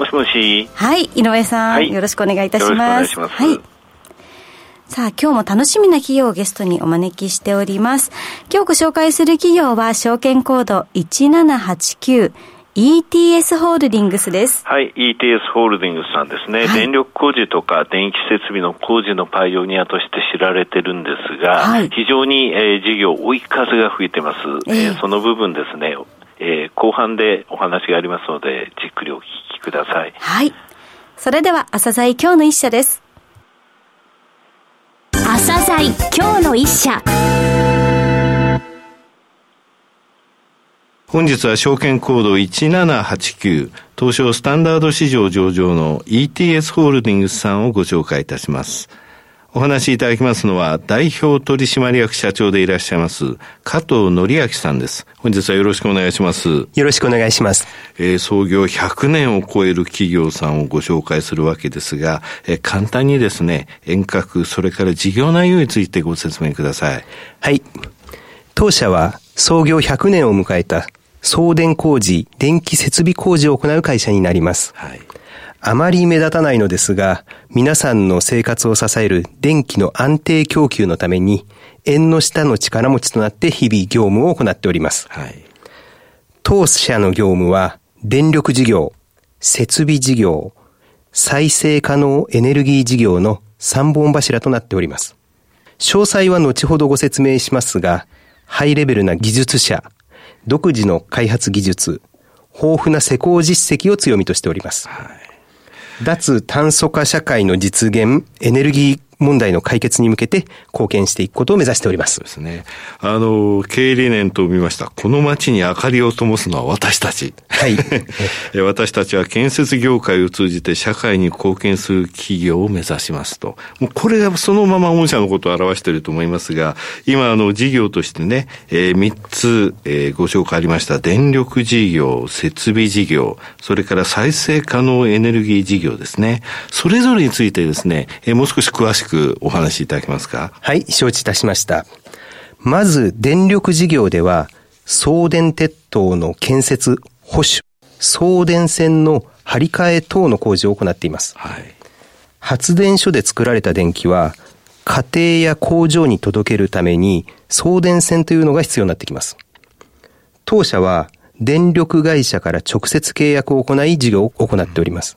もしもし。はい井上さん、はい、よろしくお願いいたします。はい。さあ、今日も楽しみな企業をゲストにお招きしております。今日ご紹介する企業は証券コード1789 ETS ホールディングスです。はい、ETS ホールディングスさんですね、はい、電力工事とか電気設備の工事のパイオニアとして知られてるんですが、はい、非常に、えー、事業追い風が吹いてます。えー、その部分ですね、えー、後半でお話がありますので、じっくりお聞きください。はい。それでは、朝鮮今日の一社です。朝鮮今日の一社。本日は証券コード1789東証スタンダード市場上場の ETS ホールディングスさんをご紹介いたします。お話しいただきますのは、代表取締役社長でいらっしゃいます、加藤則明さんです。本日はよろしくお願いします。よろしくお願いします。えー、創業100年を超える企業さんをご紹介するわけですが、えー、簡単にですね、遠隔、それから事業内容についてご説明ください。はい。当社は創業100年を迎えた送電工事、電気設備工事を行う会社になります。はいあまり目立たないのですが、皆さんの生活を支える電気の安定供給のために、縁の下の力持ちとなって日々業務を行っております。はい、当社の業務は、電力事業、設備事業、再生可能エネルギー事業の3本柱となっております。詳細は後ほどご説明しますが、ハイレベルな技術者、独自の開発技術、豊富な施工実績を強みとしております。はい脱炭素化社会の実現、エネルギー問題の解決に向けて貢献していくことを目指しております。そうですね。あの、経営理念と見ました。この街に明かりを灯すのは私たち。はい。私たちは建設業界を通じて社会に貢献する企業を目指しますと。もうこれがそのまま御社のことを表していると思いますが、今、あの、事業としてね、えー、3つ、えー、ご紹介ありました。電力事業、設備事業、それから再生可能エネルギー事業ですね。それぞれについてですね、えー、もう少し詳しくくお話しいただけますか？はい、承知いたしました。まず、電力事業では、送電鉄塔の建設、保守、送電線の張り替え等の工事を行っています。はい、発電所で作られた電気は、家庭や工場に届けるために送電線というのが必要になってきます。当社は電力会社から直接契約を行い事業を行っております。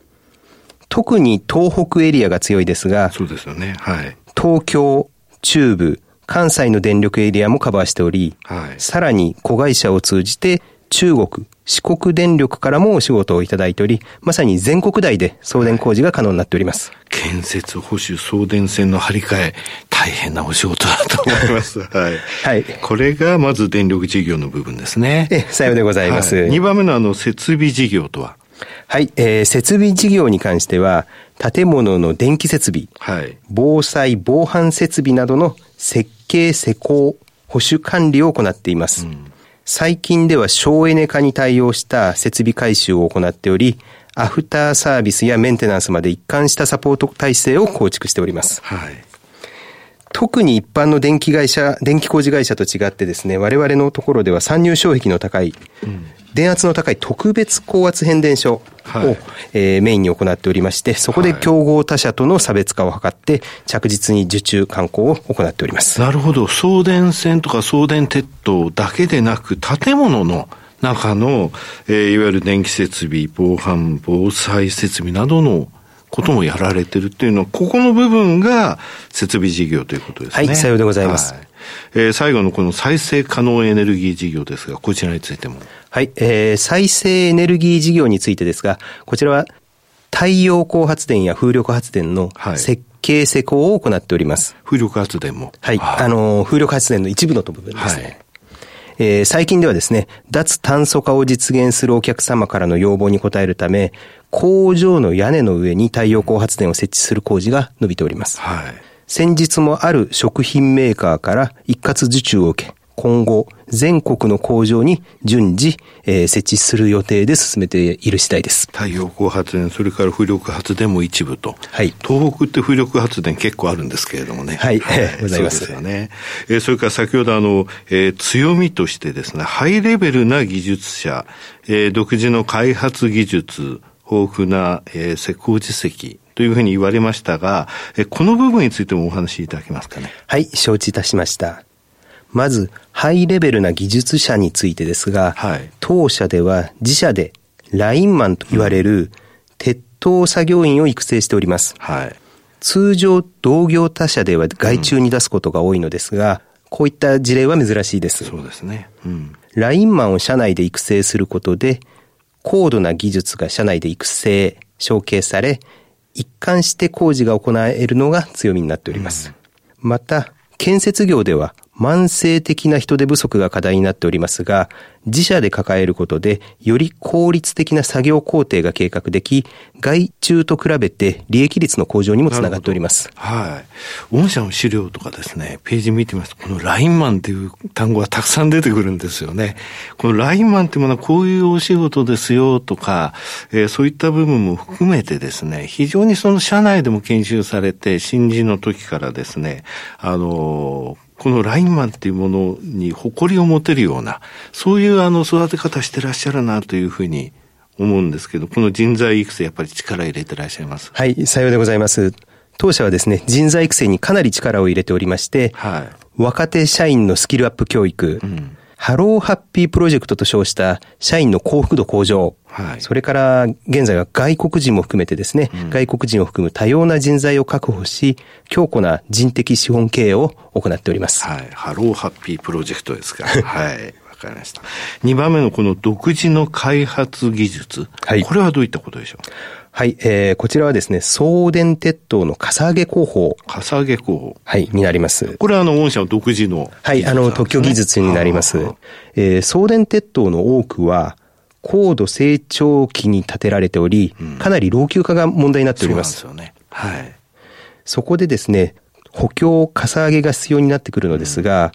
特に東北エリアが強いですが、そうですよね。はい。東京、中部、関西の電力エリアもカバーしており、はい、さらに子会社を通じて中国、四国電力からもお仕事をいただいており、まさに全国内で送電工事が可能になっております。はい、建設、保守、送電線の張り替え、大変なお仕事だと思います。はい。はい。これがまず電力事業の部分ですね。え、さようでございます。二、はい、番目のあの、設備事業とははい、えー、設備事業に関しては、建物の電気設備、はい、防災防犯設備などの設計施工、保守管理を行っています。うん、最近では省エネ化に対応した設備改修を行っており、アフターサービスやメンテナンスまで一貫したサポート体制を構築しております。はい、特に一般の電気会社、電気工事会社と違ってですね、我々のところでは参入障壁の高い、うん、電圧の高い特別高圧変電所を、はい、えー、メインに行っておりまして、そこで競合他社との差別化を図って、着実に受注観光を行っております。なるほど。送電線とか送電鉄塔だけでなく、建物の中の、えー、いわゆる電気設備、防犯、防災設備などのこともやられてるっていうのは、ここの部分が設備事業ということですね。はい、さようでございます。はい、えー、最後のこの再生可能エネルギー事業ですが、こちらについても。はい、えー、再生エネルギー事業についてですが、こちらは太陽光発電や風力発電の設計施工を行っております。風力発電もはい、あの、風力発電の一部の部分ですね。はいえー、最近ではですね、脱炭素化を実現するお客様からの要望に応えるため、工場の屋根の上に太陽光発電を設置する工事が伸びております。はい、先日もある食品メーカーから一括受注を受け、今後、全国の工場に順次、えー、設置する予定で進めている次第です。太陽光発電、それから風力発電も一部と。はい。東北って風力発電結構あるんですけれどもね。はい。はい、ございます。そうですよね。えー、それから先ほどあの、えー、強みとしてですね、ハイレベルな技術者、えー、独自の開発技術、豊富な、えー、施工実績、というふうに言われましたが、えこの部分についてもお話しいただけますかね？はい、承知いたしました。まず、ハイレベルな技術者についてですが、はい、当社では自社でラインマンと言われる鉄塔作業員を育成しております。はい、通常、同業他社では外注に出すことが多いのですが、うん、こういった事例は珍しいです。そうですね。うん、ラインマンを社内で育成することで、高度な技術が社内で育成、承継され、一貫して工事が行えるのが強みになっております。うん、また、建設業では慢性的な人手不足が課題になっておりますが、自社で抱えることで、より効率的な作業工程が計画でき、外注と比べて利益率の向上にもつながっております。はい。御社の資料とかですね、ページ見てみますと、このラインマンっていう単語がたくさん出てくるんですよね。このラインマンっていうものはこういうお仕事ですよとか、えー、そういった部分も含めてですね、非常にその社内でも研修されて、新人の時からですね、あのーこのラインマンっていうものに誇りを持てるような、そういうあの育て方してらっしゃるなというふうに思うんですけど、この人材育成やっぱり力入れてらっしゃいます？はい、さようでございます。当社はですね、人材育成にかなり力を入れておりまして、はい、若手社員のスキルアップ教育、うんハローハッピープロジェクトと称した社員の幸福度向上、はい、それから現在は外国人も含めてですね、うん、外国人を含む多様な人材を確保し、強固な人的資本経営を行っております。はい。ハローハッピープロジェクトですか。はい。わかりました。2番目のこの独自の開発技術。はい。これはどういったことでしょう？はい、えー、こちらはですね、送電鉄塔のかさ上げ工法。かさ上げ工法。はい、になります。これはあの、御社の独自の、ね、はい、あの、特許技術になります。えー、送電鉄塔の多くは、高度成長期に建てられており、うん、かなり老朽化が問題になっております。そうですよね。はい。そこでですね、補強、かさ上げが必要になってくるのですが、うん、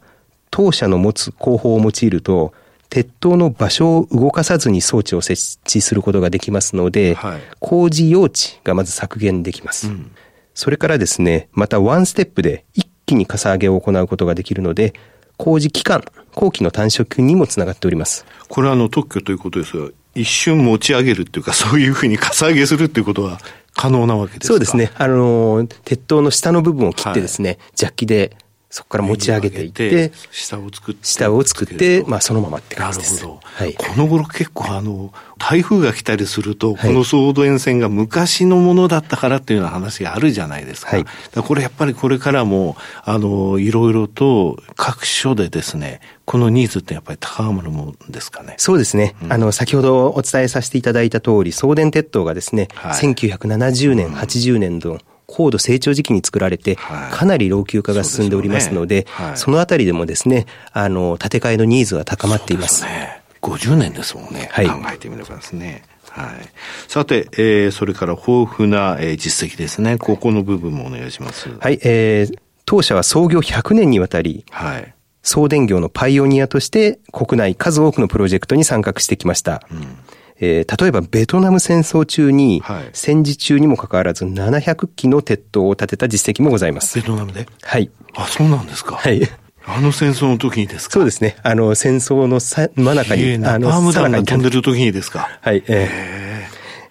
当社の持つ工法を用いると、鉄塔の場所を動かさずに装置を設置することができますので、はい、工事用地がまず削減できます。うん、それからですね、またワンステップで一気にかさ上げを行うことができるので、工事期間、工期の短縮にもつながっております。これはあの特許ということですが、一瞬持ち上げるっていうか、そういうふうにかさ上げするっていうことは可能なわけですか？そうですね。あの、鉄塔の下の部分を切ってですね、はい、ジャッキでそこから持ち上げていって、下を作って、下を作って、まあそのままって感じです。なるほど。はい、この頃結構あの、台風が来たりすると、この送電線が昔のものだったからっていうような話があるじゃないですか。はい、これやっぱりこれからも、あの、いろいろと各所でですね、このニーズってやっぱり高まるもんですかね。そうですね。うん、あの、先ほどお伝えさせていただいた通り、送電鉄塔がですね、はい、1970年、80年の高度成長時期に作られて、かなり老朽化が進んでおりますので、そ、のあたりでもですね、あの、建て替えのニーズは高まっています。すね。50年ですもんね。はい、考えてみればですね。はい。さて、えー、それから豊富な、えー、実績ですね。ここの部分もお願いします。はい、えー、当社は創業100年にわたり、はい。送電業のパイオニアとして国内数多くのプロジェクトに参画してきました。うんえー、例えばベトナム戦争中に、はい、戦時中にもかかわらず700機の鉄塔を建てた実績もございます。ベトナムで？はい。あ、そうなんですか。はい。あの戦争の時にですか？そうですね。あの、戦争のさ真中に、あの、パームダムが飛んでる時にですか？はい。え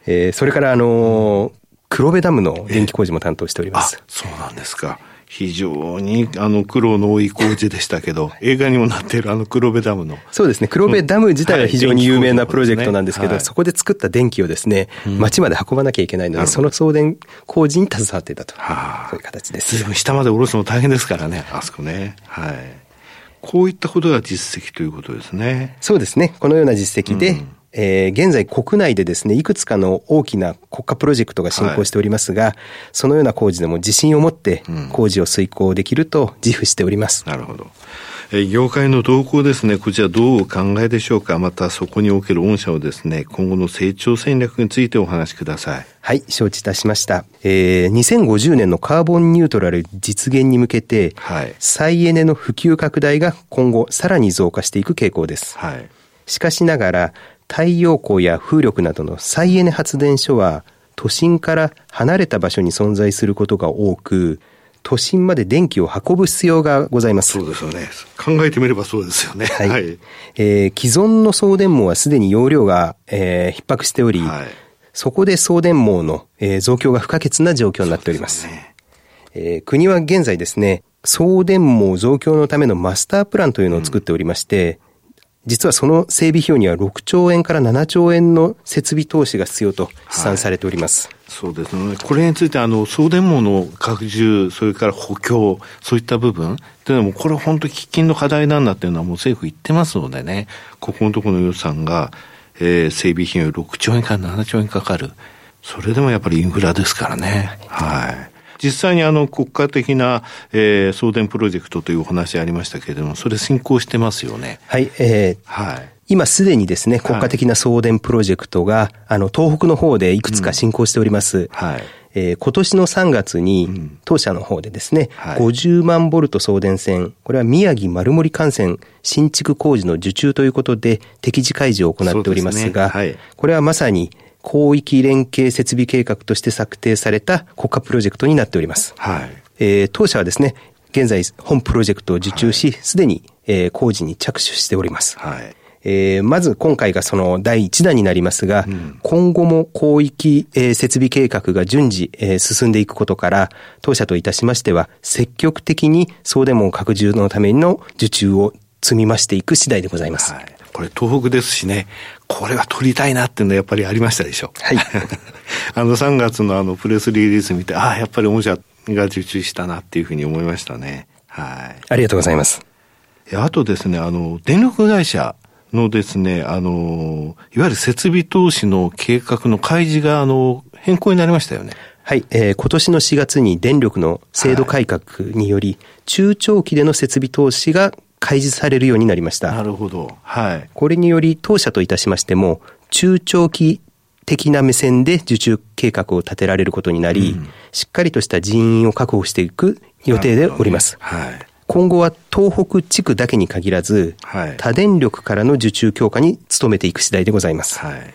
ー、えー、それから、あのー、黒部ダムの電気工事も担当しております。そうなんですか。非常にあの苦労の多い工事でしたけど、映画にもなっているあの黒部ダムの。そうですね。黒部ダム自体は非常に有名なプロジェクトなんですけど、はいそこで作った電気をですね、町まで運ばなきゃいけないので、その送電工事に携わっていたと。そういう形です。下まで下ろすの大変ですからね、あそこね。はい。こういったことが実績ということですね。そうですね。このような実績で、うんえー、現在国内でですね、いくつかの大きな国家プロジェクトが進行しておりますが、はい、そのような工事でも自信を持って工事を遂行できると自負しております。うん、なるほど。え業界の動向ですね、こちらどうお考えでしょうか？またそこにおける御社をですね、今後の成長戦略についてお話しください。はい、承知いたしました。えー、2050年のカーボンニュートラル実現に向けて、はい、再エネの普及拡大が今後さらに増加していく傾向です。はい、しかしながら、太陽光や風力などの再エネ発電所は、都心から離れた場所に存在することが多く、都心まで電気を運ぶ必要がございます。そうですよね。考えてみればそうですよね。はい。はい、えー、既存の送電網はすでに容量が、えー、逼迫しており、はい、そこで送電網の、えー、増強が不可欠な状況になっております。すねえー、国は現在ですね、送電網増強のためのマスタープランというのを作っておりまして、実はその整備費用には6兆円から7兆円の設備投資が必要と試算されております。はい、そうですね。これについて、あの、送電網の拡充、それから補強、そういった部分というのも、これは本当に喫緊の課題なんだっていうのはもう政府言ってますのでね、ここのところの予算が、えー、整備費用6兆円から7兆円かかる。それでもやっぱりインフラですからね。はい。実際にあの国家的な、えー、送電プロジェクトというお話ありましたけれども、それ進行してますよね。はい、えー、はい。今すでにですね、国家的な送電プロジェクトが、はい、あの、東北の方でいくつか進行しております。うん、はい。えー、今年の3月に、当社の方でですね、うんはい、50万ボルト送電線、これは宮城丸森幹線新築工事の受注ということで、適時開示を行っておりますが、すねはい、これはまさに、広域連携設備計画として策定された国家プロジェクトになっております。はい。えー、当社はですね、現在本プロジェクトを受注し、す、で、に、えー、工事に着手しております。はい。えー、まず今回がその第1弾になりますが、うん、今後も広域、えー、設備計画が順次、えー、進んでいくことから、当社といたしましては、積極的に送電網拡充のための受注を積み増していく次第でございます。はいこれ東北ですしね、これは取りたいなっていうのはやっぱりありましたでしょ。はい。あの3月のあのプレスリリース見て、ああ、やっぱり御社が受注したなっていうふうに思いましたね。はい。ありがとうございます。あとですね、あの、電力会社のですね、あの、いわゆる設備投資の計画の開示が、あの、変更になりましたよね。はい、えー、今年の4月に電力の制度改革により、はい、中長期での設備投資が開示されるようになりました。なるほど。はい。これにより、当社といたしましても、中長期的な目線で受注計画を立てられることになり、うん、しっかりとした人員を確保していく予定でおります。ね、はい。今後は東北地区だけに限らず、はい、多電力からの受注強化に努めていく次第でございます。はい、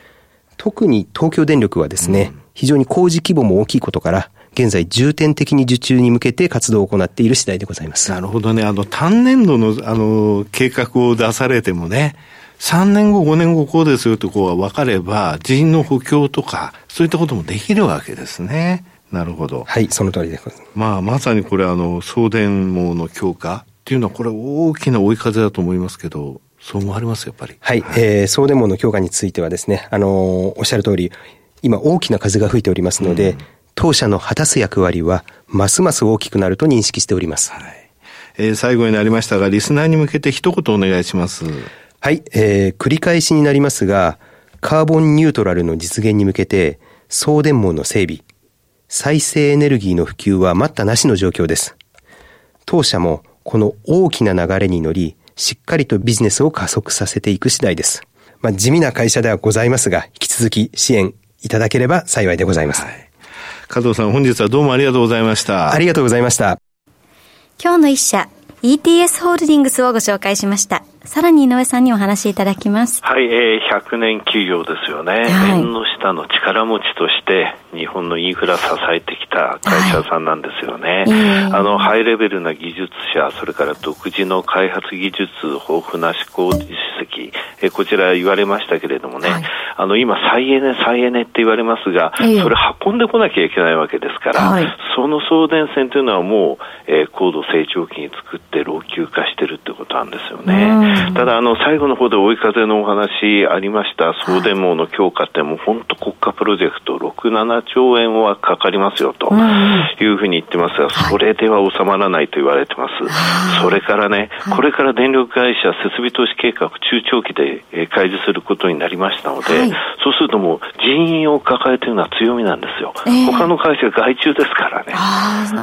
特に東京電力はですね、うん、非常に工事規模も大きいことから、現在重点的に受注に向けて活動を行っている次第でございます。なるほどね。あの、単年度の、あの、計画を出されてもね、3年後、5年後こうですよとこう分かれば、人員の補強とか、そういったこともできるわけですね。なるほど。はい、その通りです。まあ、まさにこれ、あの、送電網の強化っていうのは、これ大きな追い風だと思いますけど、そう思われますやっぱり。はい、はい、えー、送電網の強化についてはですね、あのおっしゃる通り、今大きな風が吹いておりますので、うん当社の果たす役割は、ますます大きくなると認識しております。はい。えー、最後になりましたが、リスナーに向けて一言お願いします。はい、えー、繰り返しになりますが、カーボンニュートラルの実現に向けて、送電網の整備、再生エネルギーの普及は待ったなしの状況です。当社もこの大きな流れに乗り、しっかりとビジネスを加速させていく次第です。まあ、地味な会社ではございますが、引き続き支援いただければ幸いでございます。はい加藤さん、本日はどうもありがとうございました。ありがとうございました。今日の一社、ETS ホールディングスをご紹介しました。さらに井上さんにお話しいただきます。はい、えー、100年企業ですよね。はい、縁の下の力持ちとして、日本のインフラ支えてきた会社さんなんですよね。はい、あの、ハイレベルな技術者、それから独自の開発技術、豊富な思考実績、えー、こちら言われましたけれどもね、はい、あの、今、再エネ、再エネって言われますが、それ運んでこなきゃいけないわけですから、その送電線というのはもう、えー、高度成長期に作って老朽化してるってことなんですよね。ただ、あの、最後の方で追い風のお話ありました、送電網の強化ってもう本当国家プロジェクト6、7 7兆円はかかりますよというふうに言ってますが、それでは収まらないと言われてます。それからね、これから電力会社設備投資計画中長期で開示することになりましたので、そうするともう人員を抱えているのは強みなんですよ。他の会社外注ですからね。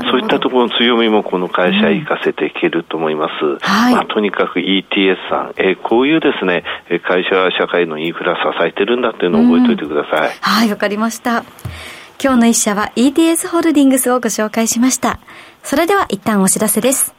そういったところの強みもこの会社生かせていけると思います。まあ、とにかく ETS さん、えこういうですね、会社は社会のインフラ支えてるんだっていうのを覚えておいてください。はい、わかりました。今日の一社は ETS ホールディングスをご紹介しました。それでは一旦お知らせです。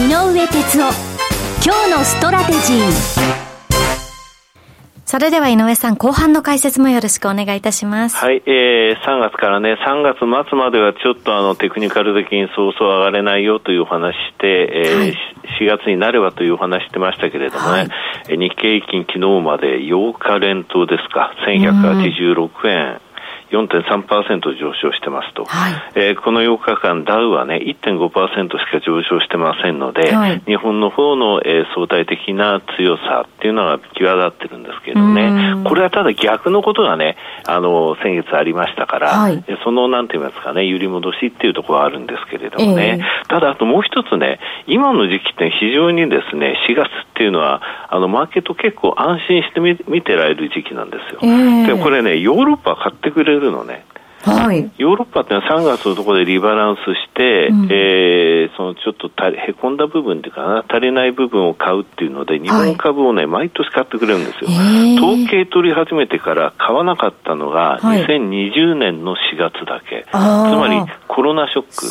井上哲夫。今日のストラテジー。それでは井上さん、後半の解説もよろしくお願いいたします。はい、えー、3月からね、3月末まではちょっとあの、テクニカル的にそうそう上がれないよというお話して、えー、はい、4月になればというお話してましたけれどもね、はい、日経平均昨日まで8日連投ですか、1186円。4.3%上昇してますと、はい、えー、この8日間、ダウはね、1.5%しか上昇してませんので、はい、日本の方の、えー、相対的な強さっていうのが際立ってるんですけどね、これはただ逆のことがね、あの、先月ありましたから、はい、その、なんて言いますかね、揺り戻しっていうところはあるんですけれどもね、えー、ただ、あともう一つね、今の時期って非常にですね、4月っていうのは、あの、マーケット結構安心して見見てられる時期なんですよ。えー、でこれね、ヨーロッパ買ってくれるのね。はい、ヨーロッパってのは3月のところでリバランスして、うん、えー、そのちょっとへこんだ部分っていうかな、足りない部分を買うっていうので、日本株をね、はい、毎年買ってくれるんですよ。統計取り始めてから買わなかったのが、2020年の4月だけ。はい、つまり、コロナショック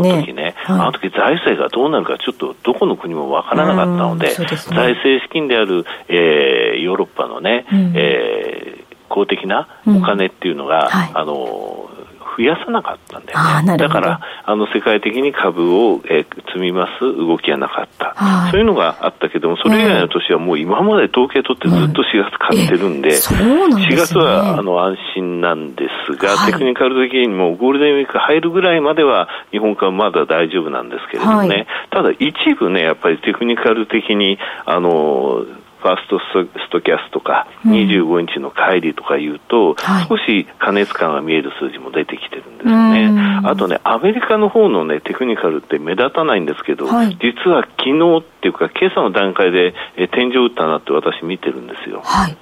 の時ね、ねはい、あの時財政がどうなるか、ちょっとどこの国もわからなかったので、でね、財政資金である、えー、ヨーロッパのね、うん、えー公的なお金っていうのが、うんはい、あの増やさなかったんだよね。だから、あの、世界的に株を、えー、積みます動きがなかった、はい、そういうのがあったけども、それ以外の年はもう今まで統計取ってずっと4月買ってるんで、うん、4月は、あの、安心なんですが、はい、テクニカル的にもゴールデンウィーク入るぐらいまでは、日本株まだ大丈夫なんですけれどもね、はい、ただ一部ね、やっぱりテクニカル的に、あの、ファーストストキャスとか、25日の帰りとかいうと、少し過熱感が見える数字も出てきてるんですよね。あとね、アメリカの方のね、テクニカルって目立たないんですけど、はい、実は昨日っていうか、今朝の段階で、え天井打ったなって私見てるんですよ。はい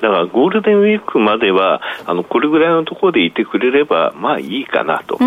だからゴールデンウィークまではあのこれぐらいのところでいてくれればまあいいかなと、で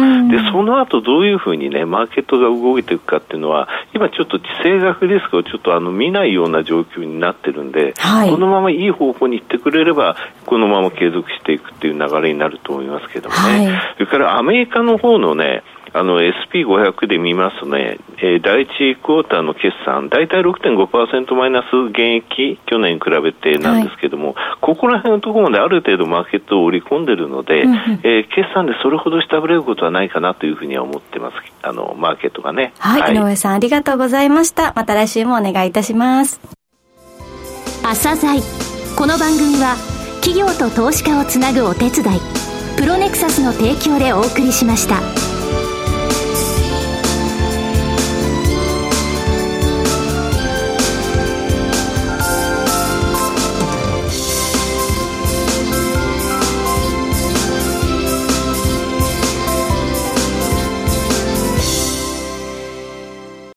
その後どういうふうにねマーケットが動いていくかっていうのは今ちょっと地政学リスクをちょっとあの見ないような状況になってるんで、はい、このままいい方向に行ってくれればこのまま継続していくっていう流れになると思いますけどもね、はい、それからアメリカの方のねあの SP500 で見ますとね、えー、第1クォーターの決算、大体6.5%マイナス減益、去年に比べてなんですけども、はい、ここら辺のところまである程度マーケットを織り込んでるので、うんうん、えー、決算でそれほど下振れることはないかなというふうには思ってます、あのマーケットがね。はい、はい、井上さんありがとうございました。また来週もお願いいたします。朝鮮この番組は企業と投資家をつなぐお手伝いプロネクサスの提供でお送りしました。